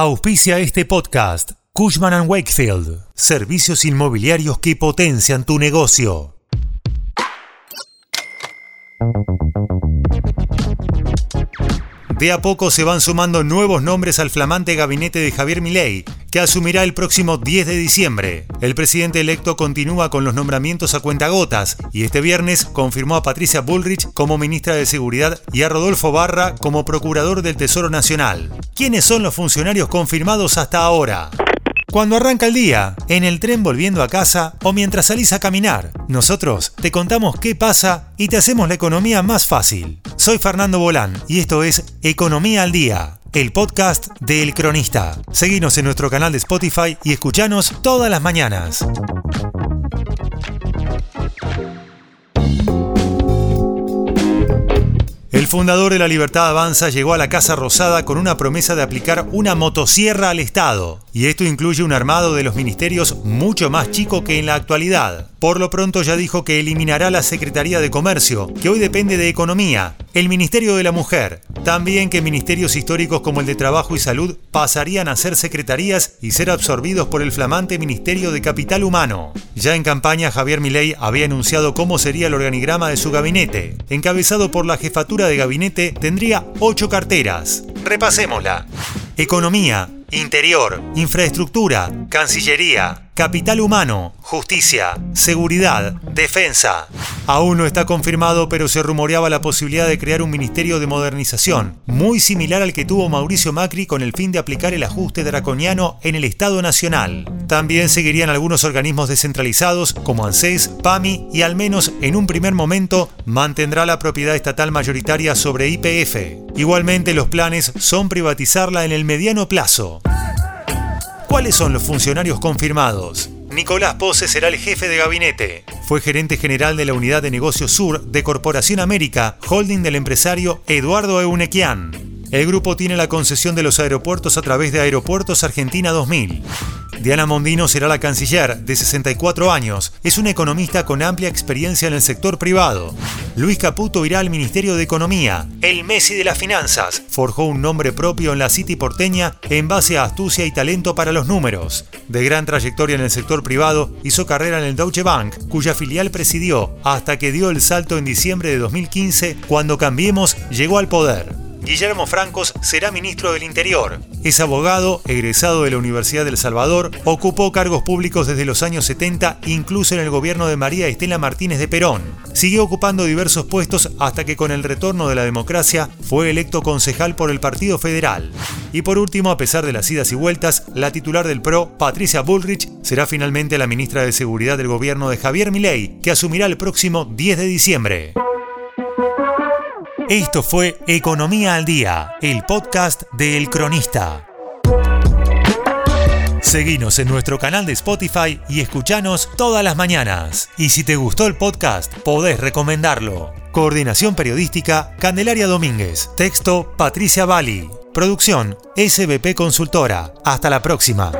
Auspicia este podcast. Cushman ⁇ Wakefield. Servicios inmobiliarios que potencian tu negocio. De a poco se van sumando nuevos nombres al flamante gabinete de Javier Milei, que asumirá el próximo 10 de diciembre. El presidente electo continúa con los nombramientos a cuentagotas y este viernes confirmó a Patricia Bullrich como ministra de Seguridad y a Rodolfo Barra como procurador del Tesoro Nacional. ¿Quiénes son los funcionarios confirmados hasta ahora? Cuando arranca el día, en el tren volviendo a casa o mientras salís a caminar, nosotros te contamos qué pasa y te hacemos la economía más fácil. Soy Fernando Bolán y esto es Economía al Día, el podcast de El Cronista. Seguinos en nuestro canal de Spotify y escuchanos todas las mañanas. El fundador de la Libertad Avanza llegó a la Casa Rosada con una promesa de aplicar una motosierra al Estado, y esto incluye un armado de los ministerios mucho más chico que en la actualidad. Por lo pronto ya dijo que eliminará la Secretaría de Comercio, que hoy depende de Economía, el Ministerio de la Mujer, también que ministerios históricos como el de Trabajo y Salud pasarían a ser secretarías y ser absorbidos por el flamante Ministerio de Capital Humano. Ya en campaña Javier Milei había anunciado cómo sería el organigrama de su gabinete. Encabezado por la jefatura de gabinete tendría ocho carteras. Repasémosla. Economía, Interior, Infraestructura, Cancillería, Capital humano, justicia, seguridad, defensa. Aún no está confirmado, pero se rumoreaba la posibilidad de crear un ministerio de modernización, muy similar al que tuvo Mauricio Macri con el fin de aplicar el ajuste draconiano en el Estado Nacional. También seguirían algunos organismos descentralizados como ANSES, PAMI y al menos en un primer momento mantendrá la propiedad estatal mayoritaria sobre IPF. Igualmente los planes son privatizarla en el mediano plazo. ¿Cuáles son los funcionarios confirmados? Nicolás Pose será el jefe de gabinete. Fue gerente general de la Unidad de Negocios Sur de Corporación América, holding del empresario Eduardo Eunequian. El grupo tiene la concesión de los aeropuertos a través de Aeropuertos Argentina 2000. Diana Mondino será la canciller, de 64 años. Es una economista con amplia experiencia en el sector privado. Luis Caputo irá al Ministerio de Economía. El Messi de las finanzas. Forjó un nombre propio en la City porteña en base a astucia y talento para los números. De gran trayectoria en el sector privado, hizo carrera en el Deutsche Bank, cuya filial presidió hasta que dio el salto en diciembre de 2015 cuando Cambiemos llegó al poder. Guillermo Francos será ministro del Interior. Es abogado, egresado de la Universidad del Salvador, ocupó cargos públicos desde los años 70, incluso en el gobierno de María Estela Martínez de Perón. Siguió ocupando diversos puestos hasta que con el retorno de la democracia fue electo concejal por el Partido Federal. Y por último, a pesar de las idas y vueltas, la titular del PRO, Patricia Bullrich, será finalmente la ministra de Seguridad del gobierno de Javier Milei, que asumirá el próximo 10 de diciembre. Esto fue Economía al Día, el podcast de El Cronista. Seguinos en nuestro canal de Spotify y escuchanos todas las mañanas. Y si te gustó el podcast, podés recomendarlo. Coordinación Periodística, Candelaria Domínguez. Texto, Patricia Bali. Producción, SBP Consultora. Hasta la próxima.